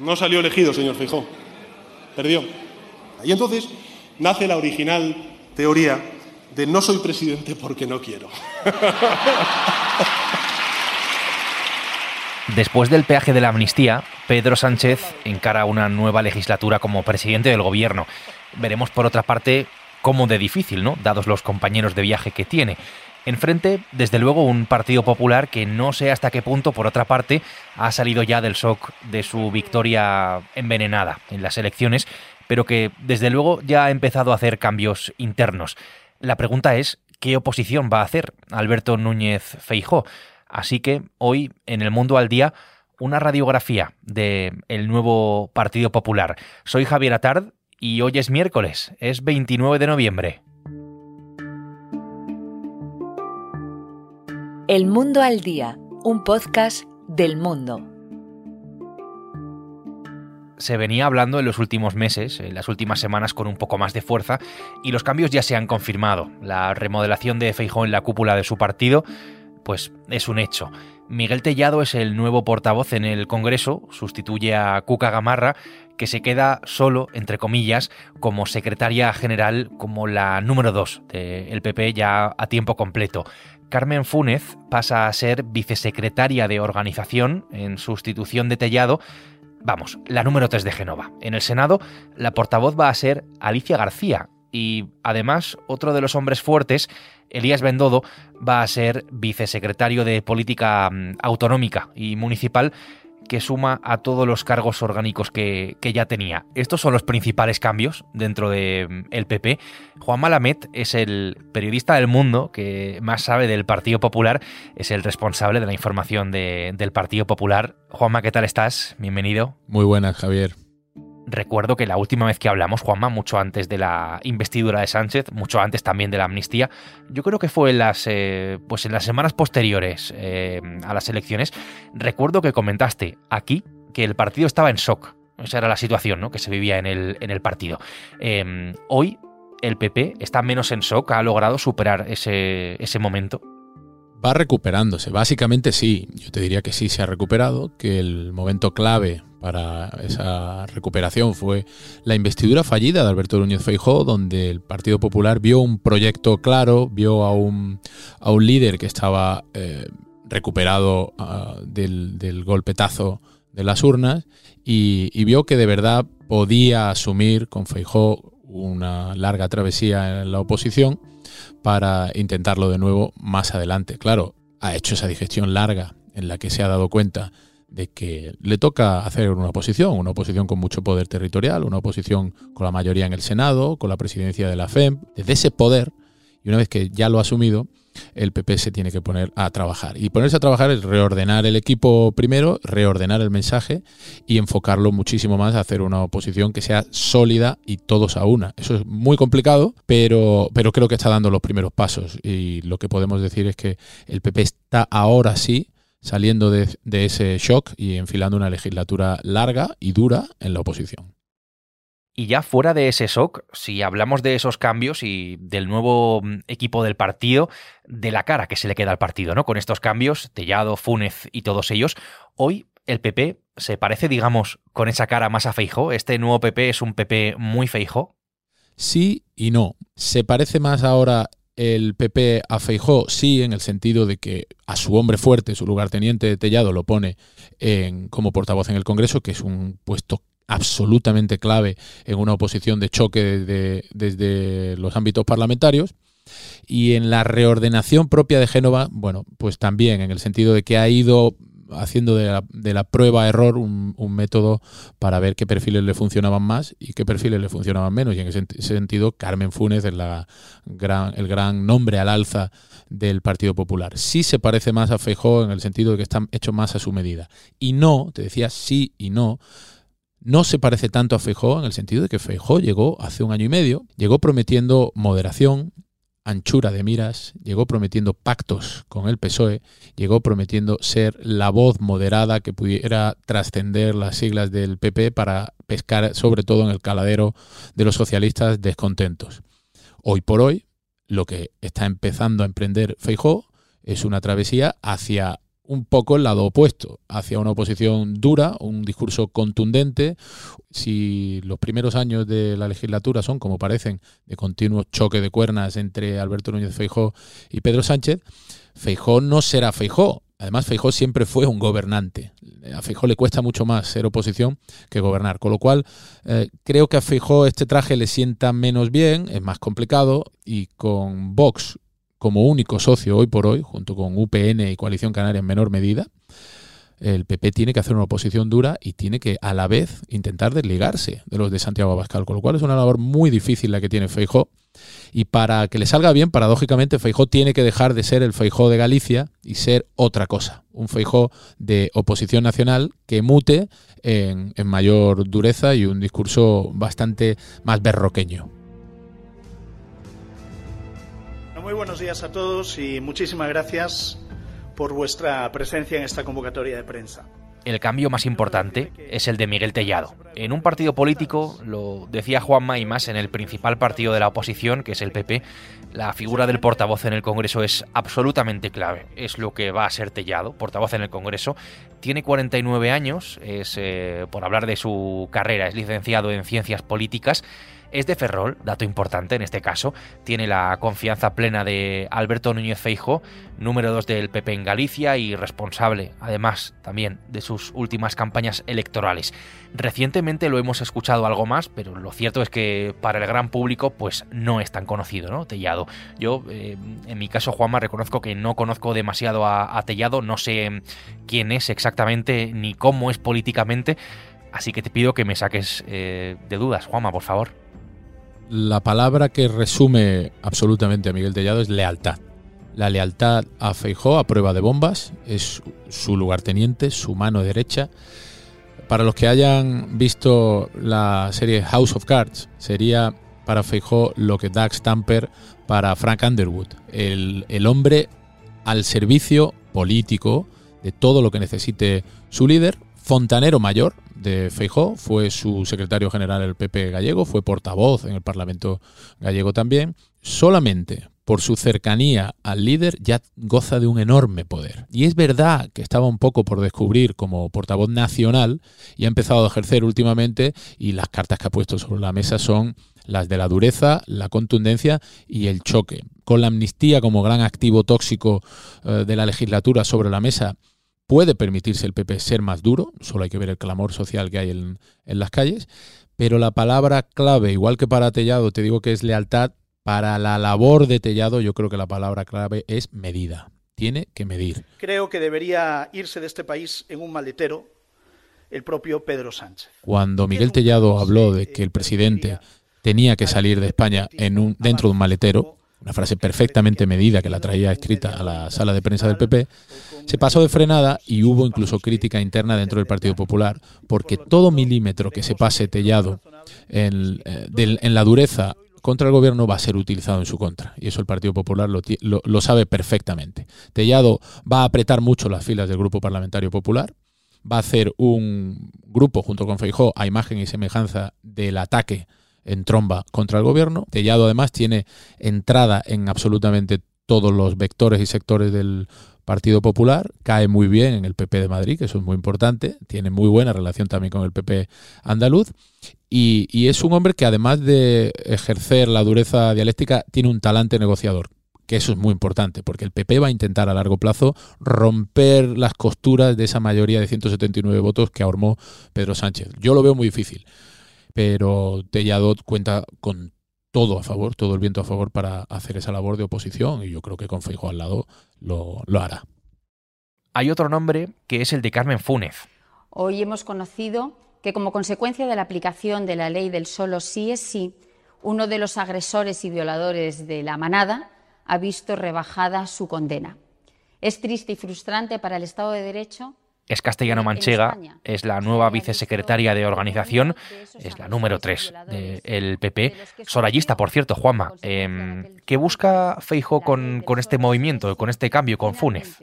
No salió elegido, señor Feijó. Perdió. Y entonces nace la original teoría de no soy presidente porque no quiero. Después del peaje de la amnistía, Pedro Sánchez encara una nueva legislatura como presidente del gobierno. Veremos por otra parte cómo de difícil, ¿no? Dados los compañeros de viaje que tiene. Enfrente, desde luego, un Partido Popular que no sé hasta qué punto, por otra parte, ha salido ya del shock de su victoria envenenada en las elecciones, pero que desde luego ya ha empezado a hacer cambios internos. La pregunta es, ¿qué oposición va a hacer Alberto Núñez Feijó? Así que hoy, en el Mundo al Día, una radiografía del el nuevo Partido Popular. Soy Javier Atard y hoy es miércoles, es 29 de noviembre. El Mundo al Día, un podcast del mundo. Se venía hablando en los últimos meses, en las últimas semanas con un poco más de fuerza, y los cambios ya se han confirmado. La remodelación de Feijó en la cúpula de su partido, pues es un hecho. Miguel Tellado es el nuevo portavoz en el Congreso, sustituye a Cuca Gamarra, que se queda solo, entre comillas, como secretaria general, como la número dos del PP ya a tiempo completo. Carmen Fúnez pasa a ser vicesecretaria de organización en sustitución de Tellado, vamos, la número 3 de Genova. En el Senado, la portavoz va a ser Alicia García y además otro de los hombres fuertes Elías Bendodo va a ser vicesecretario de Política mm, Autonómica y Municipal que suma a todos los cargos orgánicos que, ya tenía. Estos son los principales cambios dentro del mm, PP. Juan Malamet es el periodista del mundo que más sabe del Partido Popular, es el responsable de la información del Partido Popular. Juanma, ¿qué tal estás? Bienvenido. Muy buenas, Javier. Recuerdo que la última vez que hablamos, Juanma, mucho antes de la investidura de Sánchez, mucho antes también de la amnistía, yo creo que fue en las, eh, pues en las semanas posteriores eh, a las elecciones, recuerdo que comentaste aquí que el partido estaba en shock. Esa era la situación ¿no? que se vivía en el, en el partido. Em, hoy el PP está menos en shock, ha logrado superar ese, ese momento. Va recuperándose, básicamente sí, yo te diría que sí se ha recuperado, que el momento clave para esa recuperación fue la investidura fallida de Alberto Núñez Feijó, donde el Partido Popular vio un proyecto claro, vio a un, a un líder que estaba eh, recuperado ah, del, golpetazo de las urnas y, y, vio que de verdad podía asumir con Feijó una larga travesía en la oposición para intentarlo de nuevo más adelante. Claro, ha hecho esa digestión larga en la que se ha dado cuenta de que le toca hacer una oposición, una oposición con mucho poder territorial, una oposición con la mayoría en el Senado, con la presidencia de la FEM, desde ese poder, y una vez que ya lo ha asumido, el PP se tiene que poner a trabajar. Y ponerse a trabajar es reordenar el equipo primero, reordenar el mensaje y enfocarlo muchísimo más a hacer una oposición que sea sólida y todos a una. Eso es muy complicado, pero, pero creo que está dando los primeros pasos. Y lo que podemos decir es que el PP está ahora sí saliendo de, ese shock y enfilando una legislatura larga y dura en la oposición. Y ya fuera de ese shock, si hablamos de esos cambios y del nuevo mm, equipo del partido, de la cara que se le queda al partido, ¿no? Con estos cambios, Tellado, Fúnez y todos ellos, hoy el PP se parece, digamos, con esa cara más a Feijó. Este nuevo PP es un PP muy Feijó. Sí y no. Se parece más ahora el PP a Feijó, sí, en el sentido de que a su hombre fuerte, su lugarteniente Tellado, lo pone como portavoz en el Congreso, que es un puesto absolutamente clave en una oposición de choque desde los ámbitos parlamentarios. Y en la reordenación propia de Génova, bueno, pues también en el sentido de que ha ido haciendo de la, prueba-error un, método para ver qué perfiles le funcionaban más y qué perfiles le funcionaban menos. Y en ese sentido, Carmen Funes es la gran, el gran nombre al alza del Partido Popular. Sí se parece más a Feijó en el sentido de que está hecho más a su medida. Y no, te decía sí y no, no se parece tanto a Feijó en el sentido de que Feijó llegó hace un año y medio, llegó prometiendo moderación, anchura de miras, llegó prometiendo pactos con el PSOE, llegó prometiendo ser la voz moderada que pudiera trascender las siglas del PP para pescar sobre todo en el caladero de los socialistas descontentos. Hoy por hoy, lo que está empezando a emprender Feijó es una travesía hacia un poco el lado opuesto, hacia una oposición dura, un discurso contundente. Si los primeros años de la legislatura son, como parecen, de continuo choque de cuernas entre Alberto Núñez Feijó y Pedro Sánchez, Feijó no será Feijó. Además, Feijó siempre fue un gobernante. A Feijó le cuesta mucho más ser oposición que gobernar. Con lo cual, eh, creo que a Feijó este traje le sienta menos bien, es más complicado, y con Vox como único socio hoy por hoy, junto con UPN y Coalición Canaria en menor medida, el PP tiene que hacer una oposición dura y tiene que a la vez intentar desligarse de los de Santiago Abascal, con lo cual es una labor muy difícil la que tiene Feijó. Y para que le salga bien, paradójicamente, Feijó tiene que dejar de ser el Feijó de Galicia y ser otra cosa, un Feijó de oposición nacional que mute en, en mayor dureza y un discurso bastante más berroqueño. Muy buenos días a todos y muchísimas gracias por vuestra presencia en esta convocatoria de prensa. El cambio más importante es el de Miguel Tellado. En un partido político, lo decía Juanma y más en el principal partido de la oposición, que es el PP, la figura del portavoz en el Congreso es absolutamente clave. Es lo que va a ser Tellado, portavoz en el Congreso. Tiene 49 años, es, eh, por hablar de su carrera, es licenciado en Ciencias Políticas es de Ferrol, dato importante en este caso, tiene la confianza plena de Alberto Núñez Feijo, número 2 del PP en Galicia y responsable, además, también de sus últimas campañas electorales. Recientemente lo hemos escuchado algo más, pero lo cierto es que para el gran público pues no es tan conocido, ¿no? Tellado. Yo, eh, en mi caso, Juanma, reconozco que no conozco demasiado a, Tellado, no sé quién es exactamente ni cómo es políticamente, así que te pido que me saques eh, de dudas, Juanma, por favor la palabra que resume absolutamente a Miguel Tellado es lealtad. La lealtad a Feijó a prueba de bombas, es su lugarteniente, su mano derecha. Para los que hayan visto la serie House of Cards, sería para Feijó lo que Dax Tamper para Frank Underwood, el, el hombre al servicio político de todo lo que necesite su líder, fontanero mayor, de Feijó, fue su secretario general del PP gallego, fue portavoz en el Parlamento gallego también. Solamente por su cercanía al líder ya goza de un enorme poder. Y es verdad que estaba un poco por descubrir como portavoz nacional y ha empezado a ejercer últimamente y las cartas que ha puesto sobre la mesa son las de la dureza, la contundencia y el choque. Con la amnistía como gran activo tóxico eh, de la legislatura sobre la mesa Puede permitirse el PP ser más duro, solo hay que ver el clamor social que hay en, las calles, pero la palabra clave, igual que para Tellado, te digo que es lealtad, para la labor de Tellado yo creo que la palabra clave es medida. Tiene que medir. Creo que debería irse de este país en un maletero el propio Pedro Sánchez. Cuando Miguel Tellado habló de que el presidente tenía que salir de España en un, dentro de un maletero, una frase perfectamente medida que la traía escrita a la sala de prensa del PP, se pasó de frenada y hubo incluso crítica interna dentro del Partido Popular, porque todo milímetro que se pase tellado en, eh, la dureza contra el gobierno va a ser utilizado en su contra. Y eso el Partido Popular lo, lo, sabe perfectamente. Tellado va a apretar mucho las filas del Grupo Parlamentario Popular, va a hacer un grupo junto con Feijó a imagen y semejanza del ataque en tromba contra el gobierno. Tellado además tiene entrada en absolutamente todos los vectores y sectores del Partido Popular, cae muy bien en el PP de Madrid, que eso es muy importante, tiene muy buena relación también con el PP andaluz, y, y es un hombre que además de ejercer la dureza dialéctica, tiene un talante negociador que eso es muy importante, porque el PP va a intentar a largo plazo romper las costuras de esa mayoría de 179 votos que armó Pedro Sánchez. Yo lo veo muy difícil pero Tellado cuenta con todo a favor, todo el viento a favor para hacer esa labor de oposición y yo creo que con Feijóo al lado lo, lo hará. Hay otro nombre que es el de Carmen Fúnez. Hoy hemos conocido que como consecuencia de la aplicación de la ley del solo sí es sí, uno de los agresores y violadores de la manada ha visto rebajada su condena. Es triste y frustrante para el Estado de Derecho es castellano-manchega, es la nueva vicesecretaria de organización, es la número 3 del PP, sorayista, por cierto, Juanma. Em, ¿Qué busca Feijo con, con, este movimiento, con este cambio, con Funes?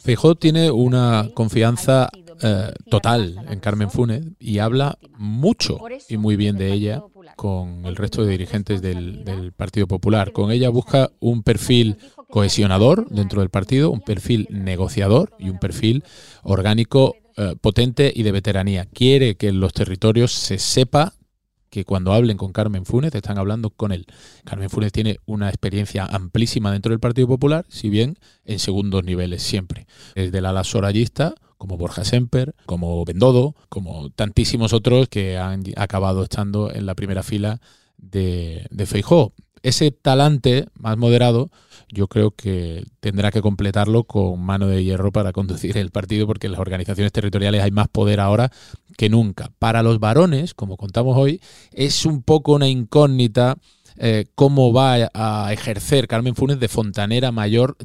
Feijóo tiene una confianza eh, total en Carmen Funes y habla mucho y muy bien de ella con el resto de dirigentes del, del, Partido Popular. Con ella busca un perfil cohesionador dentro del partido, un perfil negociador y un perfil orgánico eh, potente y de veteranía. Quiere que en los territorios se sepa que cuando hablen con Carmen Funes están hablando con él. Carmen Funes tiene una experiencia amplísima dentro del Partido Popular, si bien en segundos niveles siempre. Desde el ala como Borja Semper, como Bendodo, como tantísimos otros que han acabado estando en la primera fila de, de Feijó. Ese talante más moderado yo creo que tendrá que completarlo con mano de hierro para conducir el partido porque en las organizaciones territoriales hay más poder ahora que nunca. Para los varones, como contamos hoy, es un poco una incógnita eh, cómo va a ejercer Carmen Funes de fontanera mayor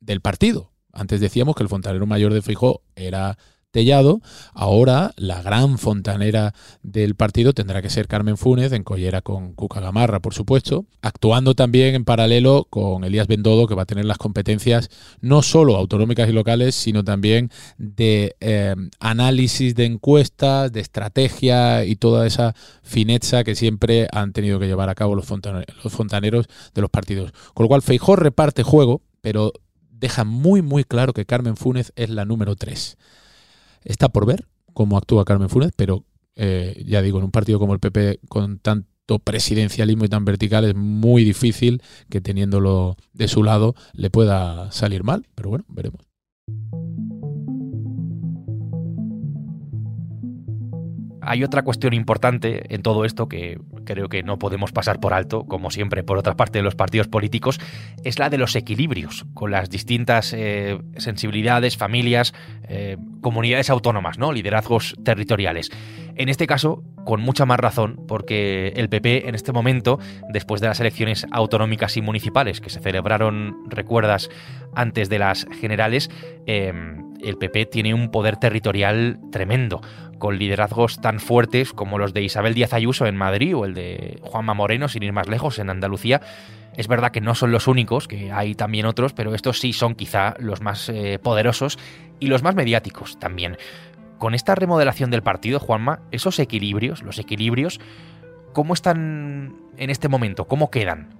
del partido. Antes decíamos que el fontanero mayor de Fijó era Tellado. Ahora la gran fontanera del partido tendrá que ser Carmen Funes, en collera con Cuca Gamarra, por supuesto, actuando también en paralelo con Elías Bendodo, que va a tener las competencias no solo autonómicas y locales, sino también de eh, análisis de encuestas, de estrategia y toda esa fineza que siempre han tenido que llevar a cabo los, fontaneros de los partidos. Con lo cual, Feijó reparte juego, pero deja muy, muy claro que Carmen Funes es la número 3. Está por ver cómo actúa Carmen Funes, pero eh, ya digo, en un partido como el PP con tanto presidencialismo y tan vertical es muy difícil que teniéndolo de su lado le pueda salir mal, pero bueno, veremos. Hay otra cuestión importante en todo esto que creo que no podemos pasar por alto, como siempre por otra parte de los partidos políticos, es la de los equilibrios con las distintas eh, sensibilidades, familias, eh, comunidades autónomas, ¿no? liderazgos territoriales. En este caso, con mucha más razón, porque el PP en este momento, después de las elecciones autonómicas y municipales que se celebraron, recuerdas, antes de las generales, eh, el PP tiene un poder territorial tremendo con liderazgos tan fuertes como los de Isabel Díaz Ayuso en Madrid o el de Juanma Moreno, sin ir más lejos, en Andalucía. Es verdad que no son los únicos, que hay también otros, pero estos sí son quizá los más eh, poderosos y los más mediáticos también. Con esta remodelación del partido, Juanma, esos equilibrios, los equilibrios, ¿cómo están en este momento? ¿Cómo quedan?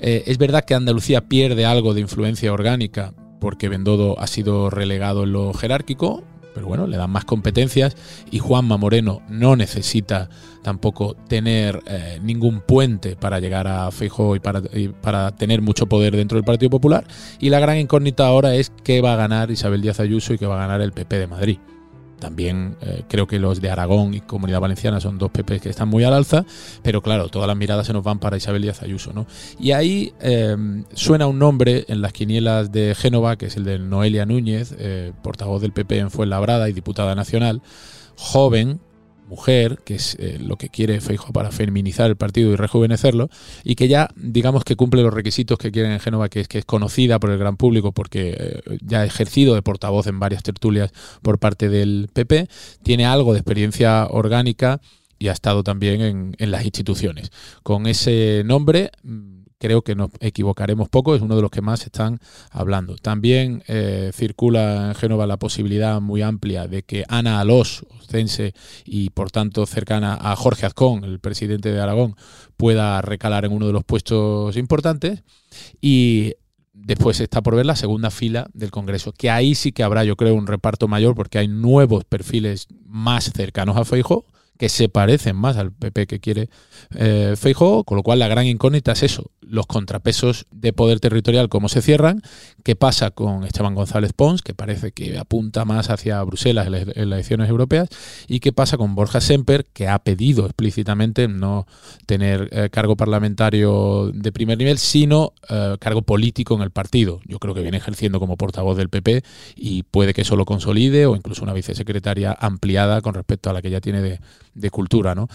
Eh, es verdad que Andalucía pierde algo de influencia orgánica porque Bendodo ha sido relegado en lo jerárquico, pero bueno, le dan más competencias y Juanma Moreno no necesita tampoco tener eh, ningún puente para llegar a Feijóo y para, para tener mucho poder dentro del Partido Popular. Y la gran incógnita ahora es qué va a ganar Isabel Díaz Ayuso y qué va a ganar el PP de Madrid. También eh, creo que los de Aragón y Comunidad Valenciana son dos PP que están muy al alza, pero claro, todas las miradas se nos van para Isabel Díaz Ayuso. ¿no? Y ahí eh, suena un nombre en las quinielas de Génova, que es el de Noelia Núñez, eh, portavoz del PP en Fuenlabrada y diputada nacional, joven, mujer, que es eh, lo que quiere Feijo para feminizar el partido y rejuvenecerlo, y que ya, digamos que cumple los requisitos que quieren en Génova, que es que es conocida por el gran público porque eh, ya ha ejercido de portavoz en varias tertulias por parte del PP, tiene algo de experiencia orgánica y ha estado también en, en las instituciones. Con ese nombre creo que nos equivocaremos poco, es uno de los que más están hablando. También eh, circula en Génova la posibilidad muy amplia de que Ana Alós, ostense y por tanto cercana a Jorge Azcón, el presidente de Aragón, pueda recalar en uno de los puestos importantes. Y después está por ver la segunda fila del Congreso, que ahí sí que habrá, yo creo, un reparto mayor porque hay nuevos perfiles más cercanos a Feijo que se parecen más al PP que quiere eh, con lo cual la gran incógnita es eso, los contrapesos de poder territorial, cómo se cierran, qué pasa con Esteban González Pons, que parece que apunta más hacia Bruselas en, las elecciones europeas, y qué pasa con Borja Semper, que ha pedido explícitamente no tener eh, cargo parlamentario de primer nivel, sino eh, cargo político en el partido. Yo creo que viene ejerciendo como portavoz del PP y puede que eso lo consolide o incluso una vicesecretaria ampliada con respecto a la que ya tiene de, de cultura, ¿no?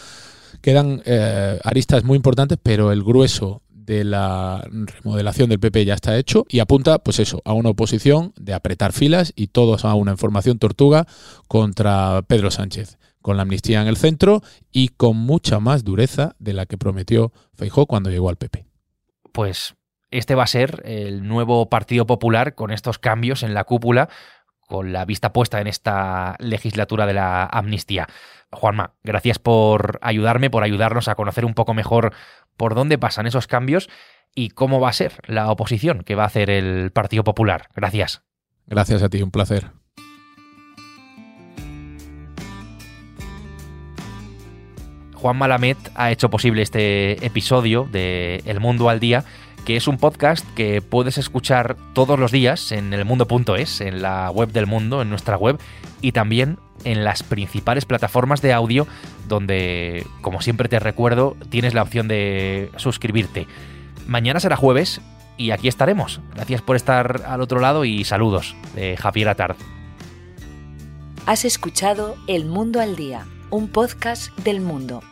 Quedan eh, aristas muy importantes, pero el grueso de la remodelación del PP ya está hecho y apunta, pues eso, a una oposición de apretar filas y todos a una información tortuga contra Pedro Sánchez, con la amnistía en el centro y con mucha más dureza de la que prometió Feijó cuando llegó al PP. Pues este va a ser el nuevo Partido Popular con estos cambios en la cúpula, con la vista puesta en esta legislatura de la amnistía. Juanma, gracias por ayudarme, por ayudarnos a conocer un poco mejor por dónde pasan esos cambios y cómo va a ser la oposición que va a hacer el Partido Popular. Gracias. Gracias a ti, un placer. Juan Malamet ha hecho posible este episodio de El Mundo al Día, que es un podcast que puedes escuchar todos los días en elmundo.es, en la web del mundo, en nuestra web, y también en las principales plataformas de audio, donde, como siempre te recuerdo, tienes la opción de suscribirte. Mañana será jueves y aquí estaremos. Gracias por estar al otro lado y saludos de Javier Atard. Has escuchado El Mundo al Día, un podcast del mundo